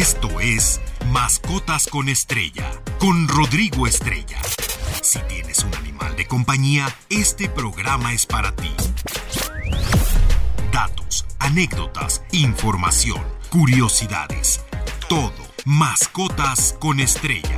Esto es Mascotas con Estrella, con Rodrigo Estrella. Si tienes un animal de compañía, este programa es para ti. Datos, anécdotas, información, curiosidades, todo. Mascotas con Estrella.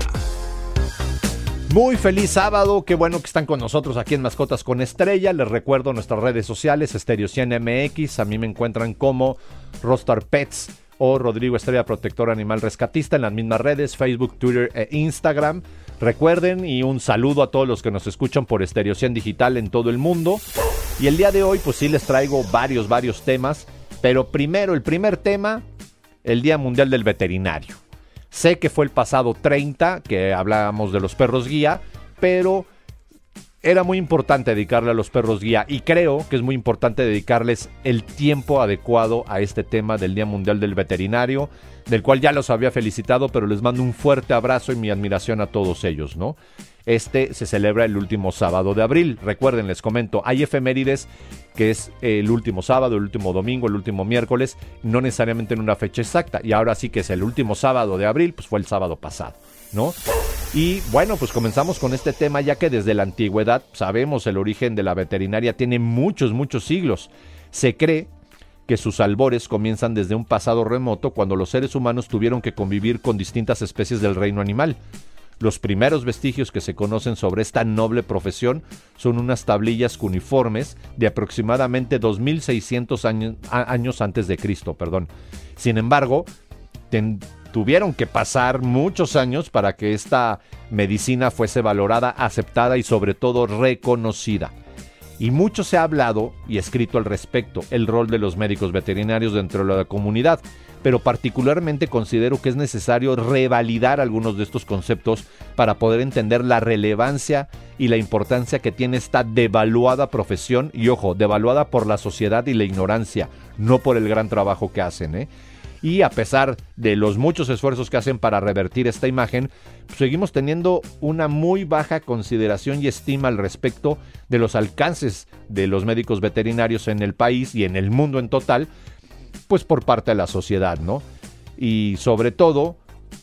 Muy feliz sábado, qué bueno que están con nosotros aquí en Mascotas con Estrella. Les recuerdo nuestras redes sociales, Stereo 100 MX, a mí me encuentran como Rostar Pets o Rodrigo Estrella Protector Animal Rescatista en las mismas redes, Facebook, Twitter e Instagram. Recuerden y un saludo a todos los que nos escuchan por Stereo 100 Digital en todo el mundo. Y el día de hoy pues sí les traigo varios, varios temas. Pero primero, el primer tema, el Día Mundial del Veterinario. Sé que fue el pasado 30 que hablábamos de los perros guía, pero era muy importante dedicarle a los perros guía y creo que es muy importante dedicarles el tiempo adecuado a este tema del Día Mundial del Veterinario, del cual ya los había felicitado, pero les mando un fuerte abrazo y mi admiración a todos ellos, ¿no? Este se celebra el último sábado de abril. Recuerden, les comento, hay efemérides que es el último sábado, el último domingo, el último miércoles, no necesariamente en una fecha exacta. Y ahora sí que es el último sábado de abril, pues fue el sábado pasado, Y bueno, pues comenzamos con este tema ya que desde la antigüedad sabemos el origen de la veterinaria tiene muchos, muchos siglos. Se cree que sus albores comienzan desde un pasado remoto cuando los seres humanos tuvieron que convivir con distintas especies del reino animal. Los primeros vestigios que se conocen sobre esta noble profesión son unas tablillas cuneiformes de aproximadamente 2600 años, años antes de Cristo, perdón. Sin embargo, tuvieron que pasar muchos años para que esta medicina fuese valorada, aceptada y sobre todo reconocida. Y mucho se ha hablado y escrito al respecto, el rol de los médicos veterinarios dentro de la comunidad, pero particularmente considero que es necesario revalidar algunos de estos conceptos para poder entender la relevancia y la importancia que tiene esta devaluada profesión, y ojo, devaluada por la sociedad y la ignorancia, no por el gran trabajo que hacen. ¿eh? Y a pesar de los muchos esfuerzos que hacen para revertir esta imagen, seguimos teniendo una muy baja consideración y estima al respecto de los alcances de los médicos veterinarios en el país y en el mundo en total, pues por parte de la sociedad, ¿no? Y sobre todo,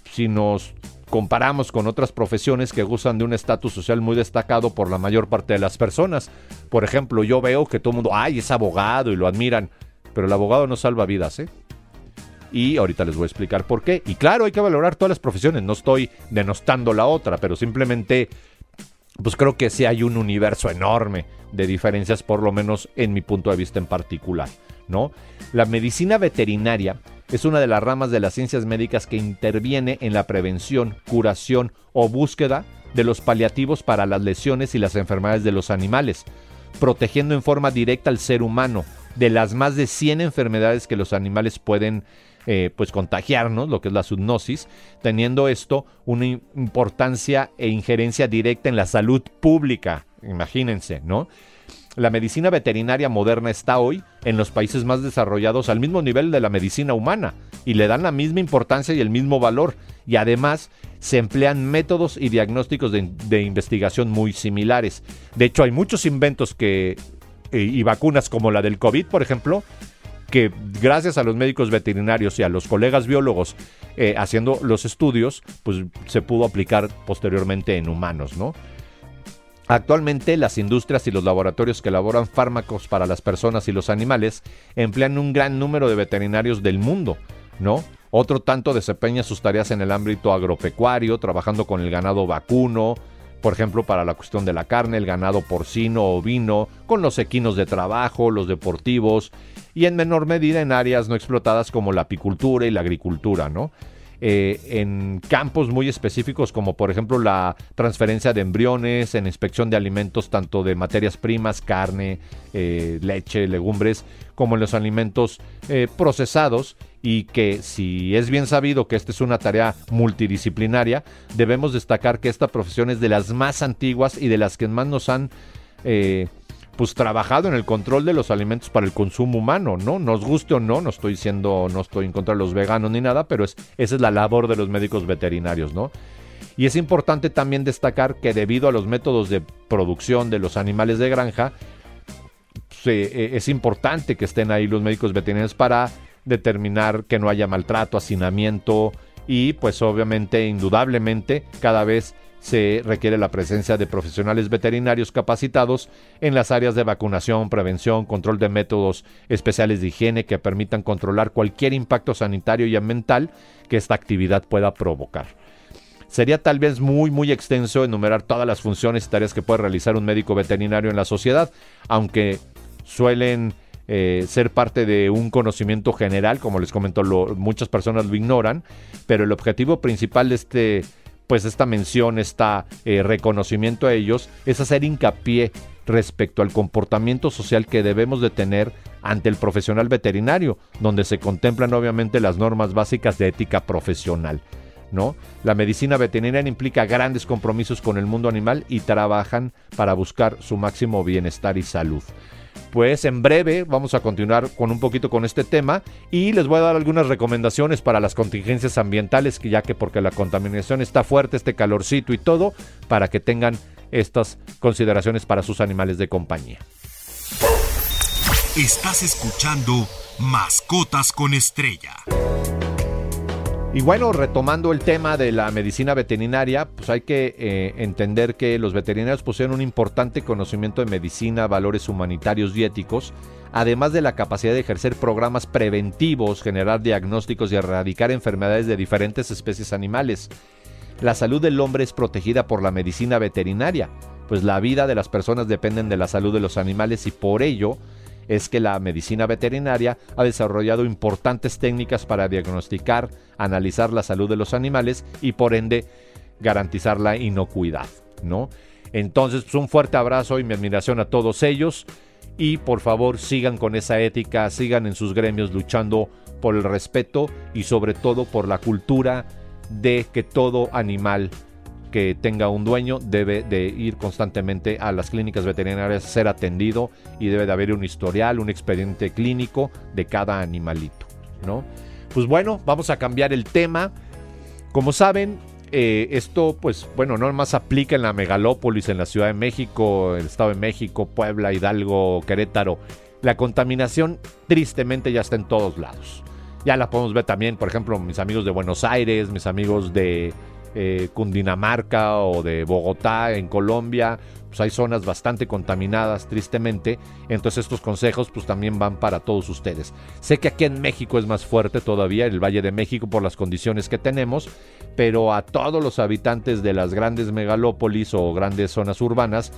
si nos comparamos con otras profesiones que gozan de un estatus social muy destacado por la mayor parte de las personas. Por ejemplo, yo veo que todo el mundo, ay, es abogado y lo admiran, pero el abogado no salva vidas, ¿eh? Y ahorita les voy a explicar por qué. Y claro, hay que valorar todas las profesiones, no estoy denostando la otra, pero simplemente pues creo que sí hay un universo enorme de diferencias, por lo menos en mi punto de vista en particular, ¿no? La medicina veterinaria es una de las ramas de las ciencias médicas que interviene en la prevención, curación o búsqueda de los paliativos para las lesiones y las enfermedades de los animales, protegiendo en forma directa al ser humano de las más de 100 enfermedades que los animales pueden eh, pues contagiarnos, lo que es la zoonosis, teniendo esto una importancia e injerencia directa en la salud pública, imagínense, ¿no? La medicina veterinaria moderna está hoy en los países más desarrollados al mismo nivel de la medicina humana y le dan la misma importancia y el mismo valor y además se emplean métodos y diagnósticos de, investigación muy similares. De hecho hay muchos inventos que, eh, y vacunas como la del COVID, por ejemplo, que gracias a los médicos veterinarios y a los colegas biólogos eh, haciendo los estudios, pues se pudo aplicar posteriormente en humanos, ¿no? Actualmente las industrias y los laboratorios que elaboran fármacos para las personas y los animales emplean un gran número de veterinarios del mundo, ¿no? Otro tanto desempeña sus tareas en el ámbito agropecuario, trabajando con el ganado vacuno, por ejemplo, para la cuestión de la carne, el ganado porcino o ovino, con los equinos de trabajo, los deportivos y en menor medida en áreas no explotadas como la apicultura y la agricultura, ¿no? Eh, en campos muy específicos como por ejemplo la transferencia de embriones, en inspección de alimentos tanto de materias primas, carne, eh, leche, legumbres, como en los alimentos eh, procesados y que si es bien sabido que esta es una tarea multidisciplinaria, debemos destacar que esta profesión es de las más antiguas y de las que más nos han pues trabajado en el control de los alimentos para el consumo humano, ¿no? Nos guste o no, no estoy diciendo, no estoy en contra de los veganos ni nada, pero es, esa es la labor de los médicos veterinarios, ¿no? Y es importante también destacar que debido a los métodos de producción de los animales de granja, e, es importante que estén ahí los médicos veterinarios para determinar que no haya maltrato, hacinamiento y pues obviamente, indudablemente, cada vez se requiere la presencia de profesionales veterinarios capacitados en las áreas de vacunación, prevención, control de métodos especiales de higiene que permitan controlar cualquier impacto sanitario y ambiental que esta actividad pueda provocar. Sería tal vez muy muy extenso enumerar todas las funciones y tareas que puede realizar un médico veterinario en la sociedad, aunque suelen eh, ser parte de un conocimiento general, como les comento, muchas personas lo ignoran, pero el objetivo principal de este pues esta mención, este reconocimiento a ellos, es hacer hincapié respecto al comportamiento social que debemos de tener ante el profesional veterinario, donde se contemplan obviamente las normas básicas de ética profesional. ¿no? La medicina veterinaria implica grandes compromisos con el mundo animal y trabajan para buscar su máximo bienestar y salud pues en breve vamos a continuar con un poquito con este tema y les voy a dar algunas recomendaciones para las contingencias ambientales, ya que porque la contaminación está fuerte, este calorcito y todo, para que tengan estas consideraciones para sus animales de compañía. Estás escuchando Mascotas con Estrella. Y bueno, retomando el tema de la medicina veterinaria, pues hay que eh, entender que los veterinarios poseen un importante conocimiento de medicina, valores humanitarios y éticos, además de la capacidad de ejercer programas preventivos, generar diagnósticos y erradicar enfermedades de diferentes especies animales. La salud del hombre es protegida por la medicina veterinaria, pues la vida de las personas dependen de la salud de los animales y por ello es que la medicina veterinaria ha desarrollado importantes técnicas para diagnosticar, analizar la salud de los animales y por ende garantizar la inocuidad, ¿no? Entonces, pues un fuerte abrazo y mi admiración a todos ellos y por favor sigan con esa ética, sigan en sus gremios luchando por el respeto y sobre todo por la cultura de que todo animal que tenga un dueño debe de ir constantemente a las clínicas veterinarias ser atendido y debe de haber un historial, un expediente clínico de cada animalito, ¿no? Pues bueno, vamos a cambiar el tema. Como saben, eh, esto, pues bueno, no más aplica en la megalópolis, en la Ciudad de México, el Estado de México, Puebla, Hidalgo, Querétaro. La contaminación tristemente ya está en todos lados. Ya la podemos ver también, por ejemplo, mis amigos de Buenos Aires, mis amigos de eh, Cundinamarca o de Bogotá en Colombia, pues hay zonas bastante contaminadas, tristemente. Entonces estos consejos pues también van para todos ustedes. Sé que aquí en México es más fuerte todavía, el Valle de México por las condiciones que tenemos, pero a todos los habitantes de las grandes megalópolis o grandes zonas urbanas,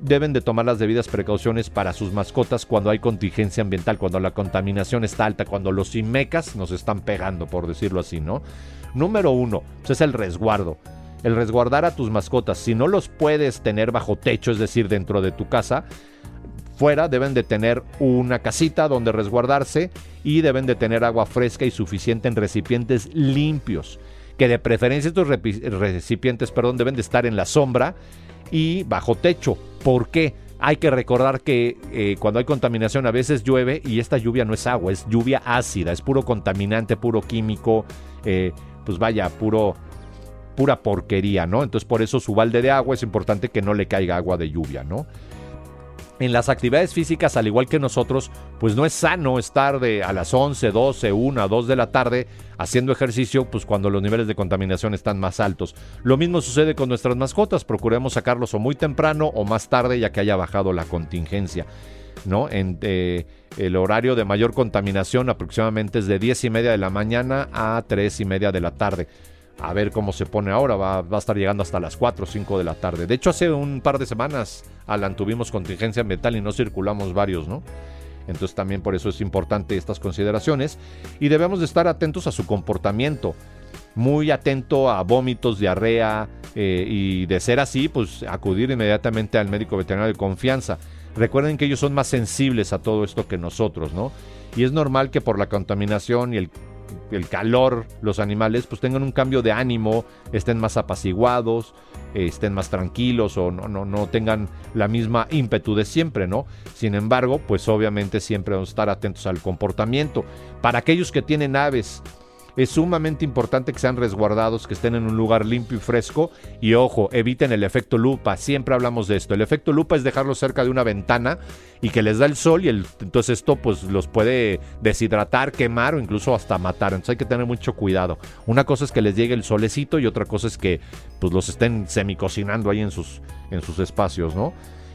deben de tomar las debidas precauciones para sus mascotas cuando hay contingencia ambiental, cuando la contaminación está alta, cuando los imecas nos están pegando, por decirlo así, ¿no? Número uno, pues, es el resguardo. El resguardar a tus mascotas. Si no los puedes tener bajo techo, es decir, dentro de tu casa, fuera deben de tener una casita donde resguardarse y deben de tener agua fresca y suficiente en recipientes limpios. Que de preferencia estos recipientes, perdón, deben de estar en la sombra y bajo techo. ¿Por qué? Hay que recordar que eh, cuando hay contaminación a veces llueve y esta lluvia no es agua, es lluvia ácida, es puro contaminante, puro químico. Eh, pues vaya, puro, pura porquería, ¿no? Entonces por eso su balde de agua es importante que no le caiga agua de lluvia, ¿no? En las actividades físicas, al igual que nosotros, pues no es sano estar de a las 11, 12, 1, 2 de la tarde haciendo ejercicio, pues cuando los niveles de contaminación están más altos. Lo mismo sucede con nuestras mascotas, procuremos sacarlos o muy temprano o más tarde ya que haya bajado la contingencia. ¿no? En, eh, el horario de mayor contaminación aproximadamente es de 10 y media de la mañana a 3 y media de la tarde. A ver cómo se pone ahora, va, va, a estar llegando hasta las 4 o 5 de la tarde. De hecho, hace un par de semanas, Alan, tuvimos contingencia ambiental y no circulamos varios, ¿no? Entonces también por eso es importante estas consideraciones y debemos de estar atentos a su comportamiento. Muy atento a vómitos, diarrea eh, y de ser así, pues acudir inmediatamente al médico veterinario de confianza. Recuerden que ellos son más sensibles a todo esto que nosotros, ¿no? Y es normal que por la contaminación y el, calor, los animales pues tengan un cambio de ánimo, estén más apaciguados, estén más tranquilos o no, no, no tengan la misma ímpetu de siempre, ¿no? Sin embargo, pues obviamente siempre vamos a estar atentos al comportamiento. Para aquellos que tienen aves, Es sumamente importante que sean resguardados, que estén en un lugar limpio y fresco. Y ojo, eviten el efecto lupa. Siempre hablamos de esto. El efecto lupa es dejarlos cerca de una ventana y que les da el sol y entonces esto pues los puede deshidratar, quemar o incluso hasta matar. Entonces hay que tener mucho cuidado. Una cosa es que les llegue el solecito y otra cosa es que pues los estén semicocinando ahí en sus, en sus espacios, ¿no?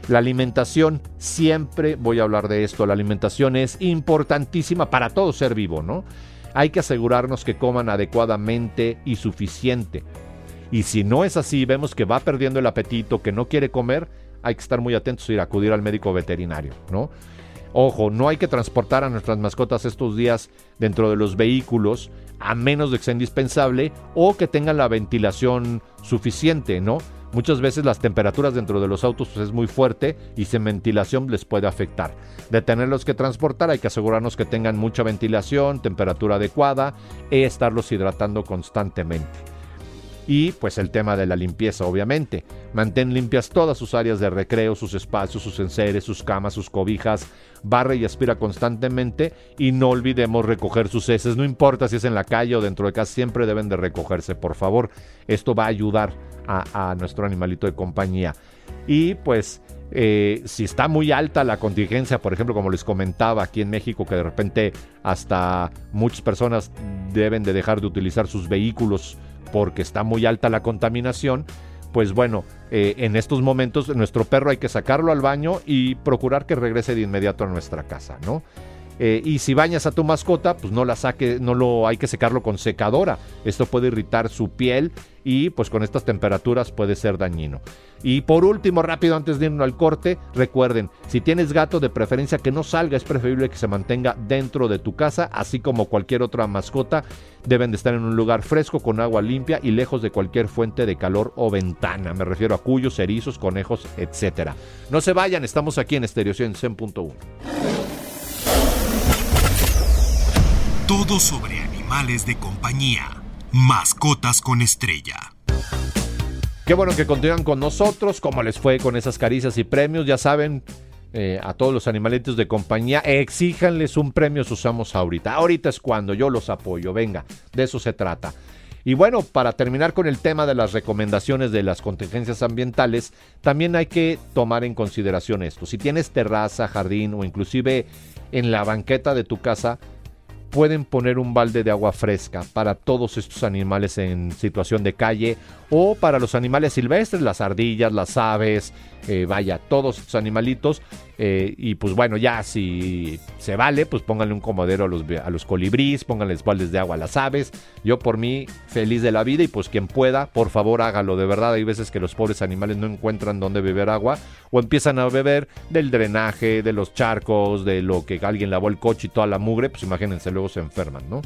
La alimentación, siempre voy a hablar de esto, la alimentación es importantísima para todo ser vivo, ¿no? Hay que asegurarnos que coman adecuadamente y suficiente. Y si no es así, vemos que va perdiendo el apetito, que no quiere comer, hay que estar muy atentos y acudir al médico veterinario, ¿no? Ojo, no hay que transportar a nuestras mascotas estos días dentro de los vehículos a menos de que sea indispensable o que tengan la ventilación suficiente, ¿no? Muchas veces las temperaturas dentro de los autos pues, es muy fuerte y sin ventilación les puede afectar. De tenerlos que transportar hay que asegurarnos que tengan mucha ventilación, temperatura adecuada e estarlos hidratando constantemente. Y pues el tema de la limpieza, obviamente. Mantén limpias todas sus áreas de recreo, sus espacios, sus enseres, sus camas, sus cobijas. Barre y aspira constantemente y no olvidemos recoger sus heces. No importa si es en la calle o dentro de casa, siempre deben de recogerse, por favor. Esto va a ayudar a, nuestro animalito de compañía. Y pues eh, si está muy alta la contingencia, por ejemplo, como les comentaba aquí en México, que de repente hasta muchas personas deben de dejar de utilizar sus vehículos porque está muy alta la contaminación, pues bueno, eh, en estos momentos nuestro perro hay que sacarlo al baño y procurar que regrese de inmediato a nuestra casa, ¿no? Eh, y si bañas a tu mascota, pues no la saque, no lo hay que secarlo con secadora. Esto puede irritar su piel y pues con estas temperaturas puede ser dañino. Y por último, rápido antes de irnos al corte, recuerden, si tienes gato de preferencia que no salga, es preferible que se mantenga dentro de tu casa, así como cualquier otra mascota, deben de estar en un lugar fresco con agua limpia y lejos de cualquier fuente de calor o ventana. Me refiero a cuyos, erizos, conejos, etc. No se vayan, estamos aquí en Estereo 100.1. Todo sobre animales de compañía. Mascotas con estrella. Qué bueno que continúan con nosotros. ¿Cómo les fue con esas caricias y premios? Ya saben, eh, a todos los animalitos de compañía, exíjanles un premio usamos ahorita. Ahorita es cuando yo los apoyo. Venga, de eso se trata. Y bueno, para terminar con el tema de las recomendaciones de las contingencias ambientales, también hay que tomar en consideración esto. Si tienes terraza, jardín o inclusive en la banqueta de tu casa, pueden poner un balde de agua fresca para todos estos animales en situación de calle o para los animales silvestres, las ardillas, las aves, eh, vaya, todos estos animalitos. Eh, y pues bueno, ya si se vale, pues pónganle un comodero a los, a los colibríes, pónganles baldes de agua a las aves. Yo por mí, feliz de la vida y pues quien pueda, por favor hágalo. De verdad, hay veces que los pobres animales no encuentran dónde beber agua o empiezan a beber del drenaje, de los charcos, de lo que alguien lavó el coche y toda la mugre, pues imagínense, luego se enferman, ¿no?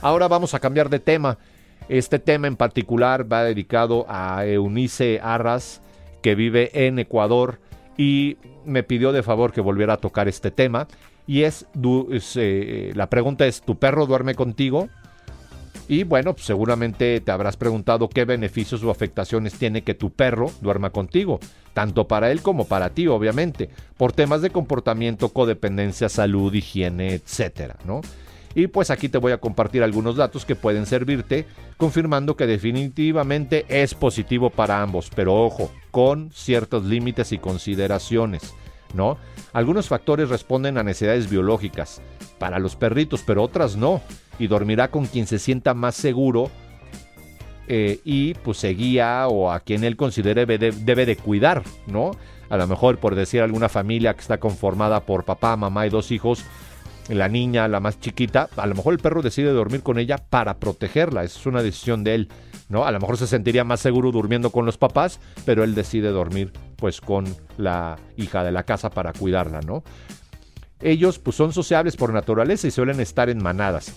Ahora vamos a cambiar de tema. Este tema en particular va dedicado a Eunice Arras, que vive en Ecuador y me pidió de favor que volviera a tocar este tema. Y es, eh, la pregunta es, ¿tu perro duerme contigo? Y bueno, pues, seguramente te habrás preguntado qué beneficios o afectaciones tiene que tu perro duerma contigo, tanto para él como para ti, obviamente, por temas de comportamiento, codependencia, salud, higiene, etcétera, ¿no? Y pues aquí te voy a compartir algunos datos que pueden servirte, confirmando que definitivamente es positivo para ambos, pero ojo, con ciertos límites y consideraciones. ¿No? Algunos factores responden a necesidades biológicas para los perritos, pero otras no. Y dormirá con quien se sienta más seguro eh, y pues se guía o a quien él considere debe debe de cuidar, ¿no? A lo mejor por decir alguna familia que está conformada por papá, mamá y dos hijos, la niña, la más chiquita, a lo mejor el perro decide dormir con ella para protegerla, es una decisión de él, ¿no? A lo mejor se sentiría más seguro durmiendo con los papás, pero él decide dormir pues con la hija de la casa para cuidarla, ¿no? Ellos pues son sociables por naturaleza y suelen estar en manadas.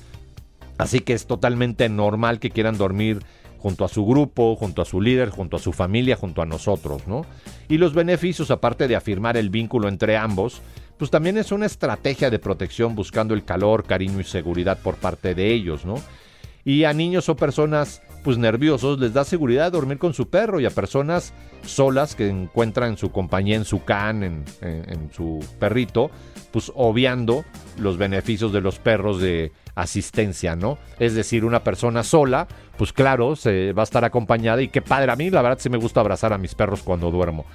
Así que es totalmente normal que quieran dormir junto a su grupo, junto a su líder, junto a su familia, junto a nosotros, ¿no? Y los beneficios, aparte de afirmar el vínculo entre ambos, pues también es una estrategia de protección buscando el calor, cariño y seguridad por parte de ellos, ¿no? Y a niños o personas pues nerviosos les da seguridad dormir con su perro y a personas solas que encuentran su compañía en su can, en, en su perrito, pues obviando los beneficios de los perros de asistencia, ¿no? Es decir, una persona sola, pues claro, se va a estar acompañada y qué padre, a mí la verdad sí me gusta abrazar a mis perros cuando duermo.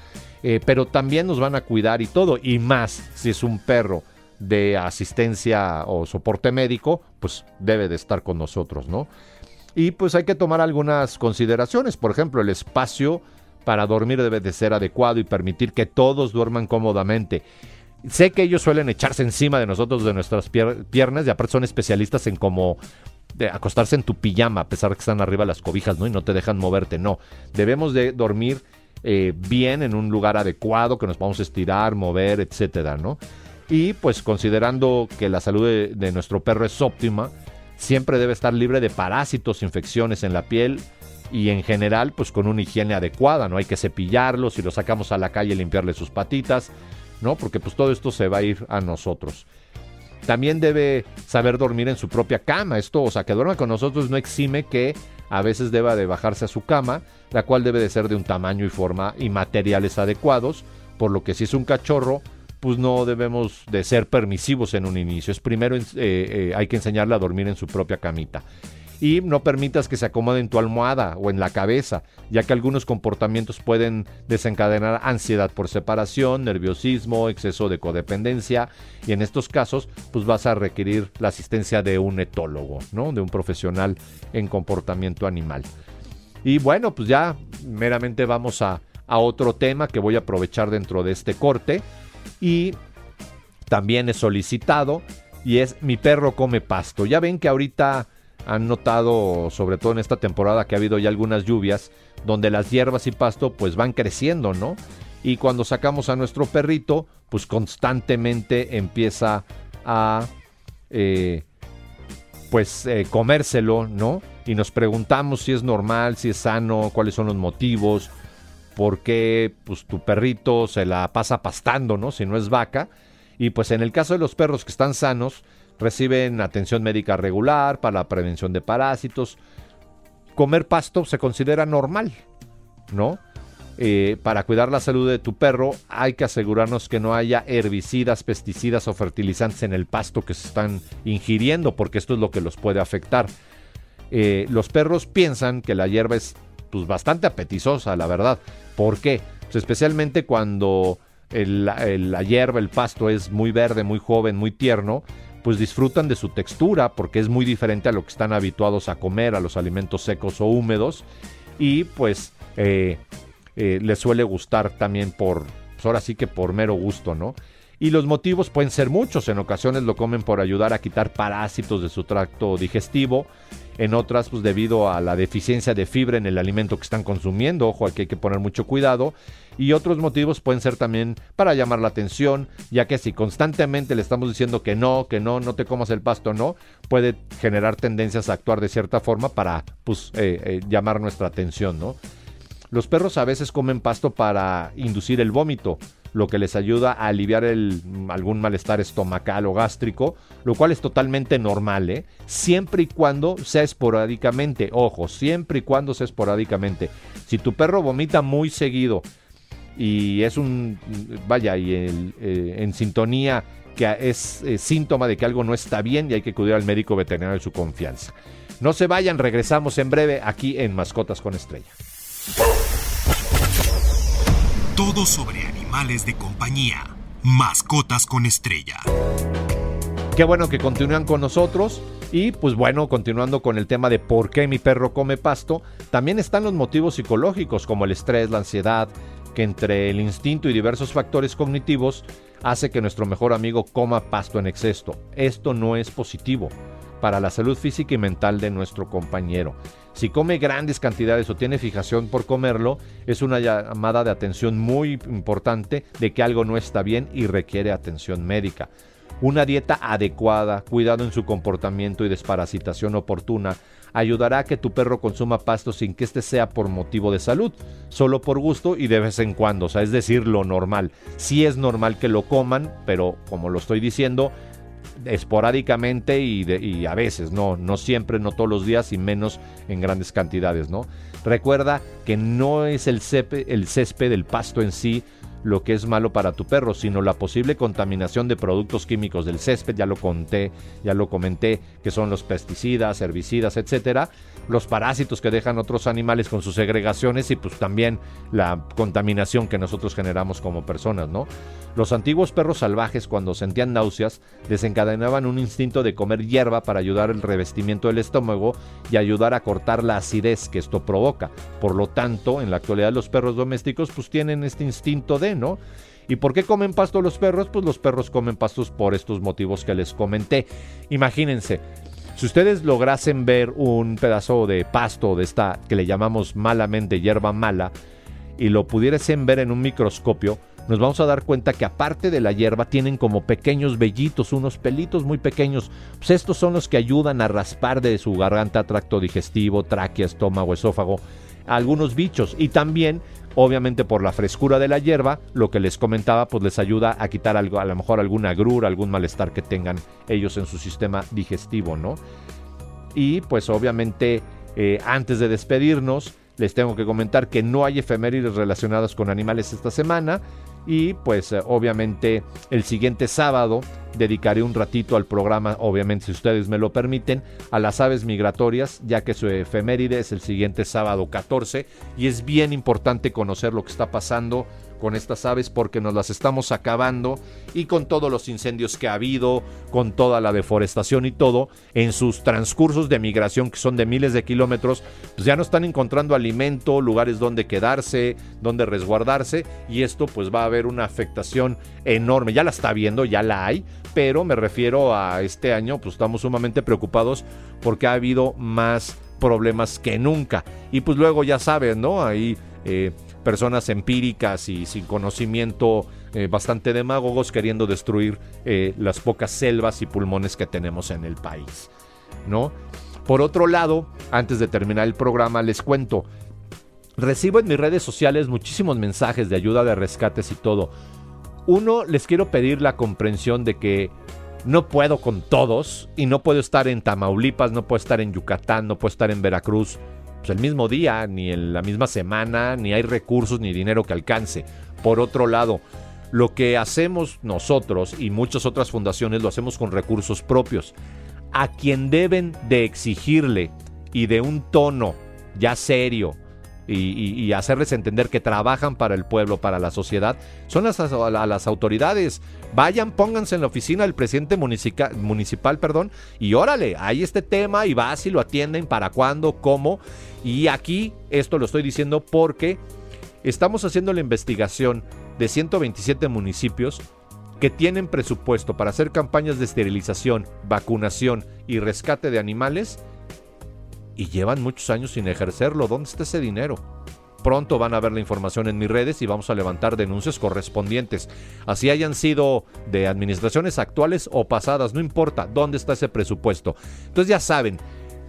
Eh, pero también nos van a cuidar y todo, y más si es un perro de asistencia o soporte médico, pues debe de estar con nosotros, ¿no? Y pues hay que tomar algunas consideraciones, por ejemplo, el espacio para dormir debe de ser adecuado y permitir que todos duerman cómodamente. Sé que ellos suelen echarse encima de nosotros, de nuestras piernas, y aparte son especialistas en cómo de acostarse en tu pijama, a pesar que están arriba las cobijas, ¿no? Y no te dejan moverte, no. Debemos de dormir eh, bien en un lugar adecuado, que nos podamos estirar, mover, etcétera, ¿no? Y pues considerando que la salud de, nuestro perro es óptima, siempre debe estar libre de parásitos, infecciones en la piel, y en general pues con una higiene adecuada, no hay que cepillarlo, si lo sacamos a la calle limpiarle sus patitas, ¿no? Porque pues todo esto se va a ir a nosotros. También debe saber dormir en su propia cama. Esto, o sea, que duerma con nosotros no exime que a veces deba de bajarse a su cama, la cual debe de ser de un tamaño y forma y materiales adecuados, por lo que si es un cachorro, pues no debemos de ser permisivos en un inicio. Es primero eh, eh, hay que enseñarle a dormir en su propia camita y no permitas que se acomode en tu almohada o en la cabeza, ya que algunos comportamientos pueden desencadenar ansiedad por separación, nerviosismo, exceso de codependencia y en estos casos pues vas a requerir la asistencia de un etólogo, ¿no? De un profesional en comportamiento animal. Y bueno, pues ya meramente vamos a, a otro tema que voy a aprovechar dentro de este corte y también he solicitado y es mi perro come pasto. Ya ven que ahorita han notado, sobre todo en esta temporada que ha habido ya algunas lluvias, donde las hierbas y pasto pues van creciendo, ¿no? Y cuando sacamos a nuestro perrito, pues constantemente empieza a eh, pues eh, comérselo, ¿no? Y nos preguntamos si es normal, si es sano, cuáles son los motivos, por qué pues tu perrito se la pasa pastando, ¿no? Si no es vaca. Y pues en el caso de los perros que están sanos, reciben atención médica regular para la prevención de parásitos. Comer pasto se considera normal, ¿no? Eh, para cuidar la salud de tu perro hay que asegurarnos que no haya herbicidas, pesticidas o fertilizantes en el pasto que se están ingiriendo, porque esto es lo que los puede afectar. Eh, los perros piensan que la hierba es pues, bastante apetitosa, la verdad. ¿Por qué? Pues especialmente cuando la hierba, el pasto es muy verde, muy joven, muy tierno, pues disfrutan de su textura porque es muy diferente a lo que están habituados a comer, a los alimentos secos o húmedos y pues eh, eh, les suele gustar también por, pues ahora sí que por mero gusto, ¿no? Y los motivos pueden ser muchos, en ocasiones lo comen por ayudar a quitar parásitos de su tracto digestivo, en otras pues debido a la deficiencia de fibra en el alimento que están consumiendo, ojo, aquí hay que poner mucho cuidado, y otros motivos pueden ser también para llamar la atención, ya que si constantemente le estamos diciendo que no, que no, no te comas el pasto, no, puede generar tendencias a actuar de cierta forma para pues, eh, eh, llamar nuestra atención, ¿no? Los perros a veces comen pasto para inducir el vómito, lo que les ayuda a aliviar el, algún malestar estomacal o gástrico, lo cual es totalmente normal, ¿eh? siempre y cuando sea esporádicamente. Ojo, siempre y cuando sea esporádicamente. Si tu perro vomita muy seguido y es un, vaya, y eh, en sintonía que es eh, síntoma de que algo no está bien y hay que acudir al médico veterinario de su confianza. No se vayan, regresamos en breve aquí en Mascotas con Estrella. Todo sobre animales de compañía. Mascotas con Estrella. Qué bueno que continúan con nosotros. Y pues bueno, continuando con el tema de por qué mi perro come pasto, también están los motivos psicológicos como el estrés, la ansiedad, que entre el instinto y diversos factores cognitivos hace que nuestro mejor amigo coma pasto en exceso. Esto no es positivo para la salud física y mental de nuestro compañero. Si come grandes cantidades o tiene fijación por comerlo, es una llamada de atención muy importante de que algo no está bien y requiere atención médica. Una dieta adecuada, cuidado en su comportamiento y desparasitación oportuna ayudará a que tu perro consuma pasto sin que este sea por motivo de salud, solo por gusto y de vez en cuando, es decir, lo normal. Sí es normal que lo coman, pero como lo estoy diciendo, esporádicamente y, a veces, no, no siempre, no todos los días y menos en grandes cantidades, ¿no? Recuerda que no es el, el césped, el pasto en sí, lo que es malo para tu perro, sino la posible contaminación de productos químicos del césped, ya lo conté, ya lo comenté, que son los pesticidas, herbicidas, etcétera, los parásitos que dejan otros animales con sus segregaciones y pues también la contaminación que nosotros generamos como personas, ¿no? Los antiguos perros salvajes cuando sentían náuseas desencadenaban un instinto de comer hierba para ayudar el revestimiento del estómago y ayudar a cortar la acidez que esto provoca. Por lo tanto, en la actualidad los perros domésticos pues tienen este instinto de, ¿no? ¿Y por qué comen pasto los perros? Pues los perros comen pastos por estos motivos que les comenté. Imagínense, si ustedes lograsen ver un pedazo de pasto de esta que le llamamos malamente hierba mala y lo pudiesen ver en un microscopio, nos vamos a dar cuenta que aparte de la hierba tienen como pequeños vellitos, unos pelitos muy pequeños. Pues estos son los que ayudan a raspar de su garganta, tracto digestivo, tráquea, estómago, esófago, algunos bichos. Y también, obviamente por la frescura de la hierba, lo que les comentaba, pues les ayuda a quitar algo, a lo mejor alguna agrura, algún malestar que tengan ellos en su sistema digestivo, ¿no? Y pues obviamente, eh, antes de despedirnos, les tengo que comentar que no hay efemérides relacionadas con animales esta semana. Y pues eh, obviamente el siguiente sábado dedicaré un ratito al programa, obviamente si ustedes me lo permiten, a las aves migratorias, ya que su efeméride es el siguiente sábado 14 y es bien importante conocer lo que está pasando con estas aves porque nos las estamos acabando y con todos los incendios que ha habido, con toda la deforestación y todo, en sus transcursos de migración que son de miles de kilómetros, pues ya no están encontrando alimento, lugares donde quedarse, donde resguardarse y esto pues va a haber una afectación enorme, ya la está viendo, ya la hay, pero me refiero a este año, pues estamos sumamente preocupados porque ha habido más problemas que nunca y pues luego ya saben, ¿no? Ahí... Eh, personas empíricas y sin conocimiento eh, bastante demagogos queriendo destruir eh, las pocas selvas y pulmones que tenemos en el país. ¿no? Por otro lado, antes de terminar el programa, les cuento, recibo en mis redes sociales muchísimos mensajes de ayuda de rescates y todo. Uno, les quiero pedir la comprensión de que no puedo con todos y no puedo estar en Tamaulipas, no puedo estar en Yucatán, no puedo estar en Veracruz, pues, el mismo día, ni en la misma semana, ni hay recursos ni dinero que alcance. Por otro lado, lo que hacemos nosotros y muchas otras fundaciones lo hacemos con recursos propios. A quien deben de exigirle y de un tono ya serio y, hacerles entender que trabajan para el pueblo, para la sociedad, son las, las autoridades. Vayan, pónganse en la oficina del presidente municipal, municipal perdón, y órale, hay este tema y vas y lo atienden, para cuándo, cómo. Y aquí esto lo estoy diciendo porque estamos haciendo la investigación de 127 municipios que tienen presupuesto para hacer campañas de esterilización, vacunación y rescate de animales y llevan muchos años sin ejercerlo. ¿Dónde está ese dinero? Pronto van a ver la información en mis redes y vamos a levantar denuncias correspondientes. Así hayan sido de administraciones actuales o pasadas, no importa dónde está ese presupuesto. Entonces ya saben,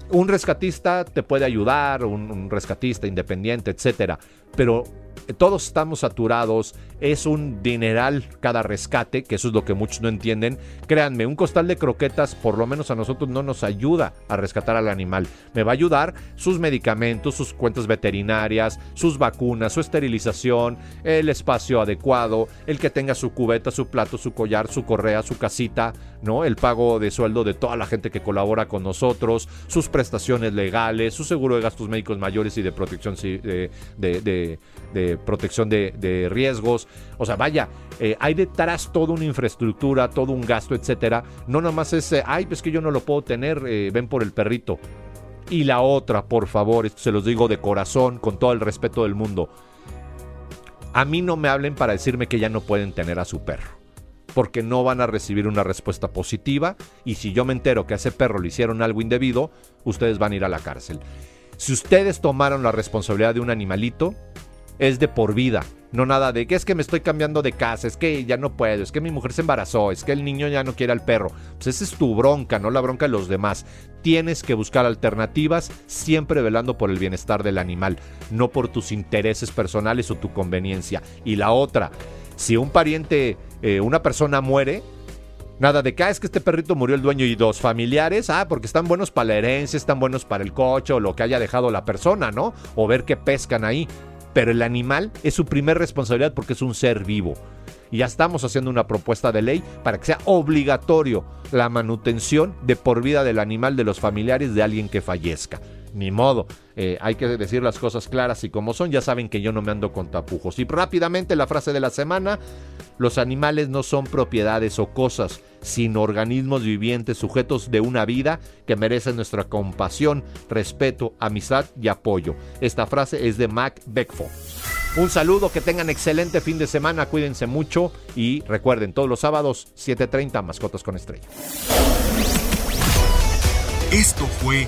un rescatista te puede ayudar, un, rescatista independiente, etcétera, pero todos estamos saturados, es un dineral cada rescate, que eso es lo que muchos no entienden. Créanme, un costal de croquetas por lo menos a nosotros no nos ayuda a rescatar al animal. Me va a ayudar sus medicamentos, sus cuentas veterinarias, sus vacunas, su esterilización, el espacio adecuado, el que tenga su cubeta, su plato, su collar, su correa, su casita, ¿no? El pago de sueldo de toda la gente que colabora con nosotros, sus prestaciones legales, su seguro de gastos médicos mayores y de protección de, de, protección de, riesgos. O sea, vaya, eh, hay detrás toda una infraestructura, todo un gasto, etcétera. No nomás es, eh, ay, pues que yo no lo puedo tener, eh, ven por el perrito. Y la otra, por favor, se los digo de corazón, con todo el respeto del mundo. A mí no me hablen para decirme que ya no pueden tener a su perro porque no van a recibir una respuesta positiva y si yo me entero que a ese perro le hicieron algo indebido, ustedes van a ir a la cárcel. Si ustedes tomaron la responsabilidad de un animalito, es de por vida. No nada de que es que me estoy cambiando de casa, es que ya no puedo, es que mi mujer se embarazó, es que el niño ya no quiere al perro. Pues esa es tu bronca, no la bronca de los demás. Tienes que buscar alternativas, siempre velando por el bienestar del animal, no por tus intereses personales o tu conveniencia. Y la otra, si un pariente, eh, una persona muere, Nada de que ah, es que este perrito murió el dueño y dos familiares, ah, porque están buenos para la herencia, están buenos para el coche o lo que haya dejado la persona, ¿no? O ver qué pescan ahí. Pero el animal es su primer responsabilidad porque es un ser vivo. Y ya estamos haciendo una propuesta de ley para que sea obligatorio la manutención de por vida del animal de los familiares de alguien que fallezca ni modo. Eh, hay que decir las cosas claras y como son. Ya saben que yo no me ando con tapujos. Y rápidamente la frase de la semana. Los animales no son propiedades o cosas, sino organismos vivientes sujetos de una vida que merecen nuestra compasión, respeto, amistad y apoyo. Esta frase es de Mac Beckford. Un saludo, que tengan excelente fin de semana, cuídense mucho y recuerden, todos los sábados 7.30 Mascotas con Estrella. Esto fue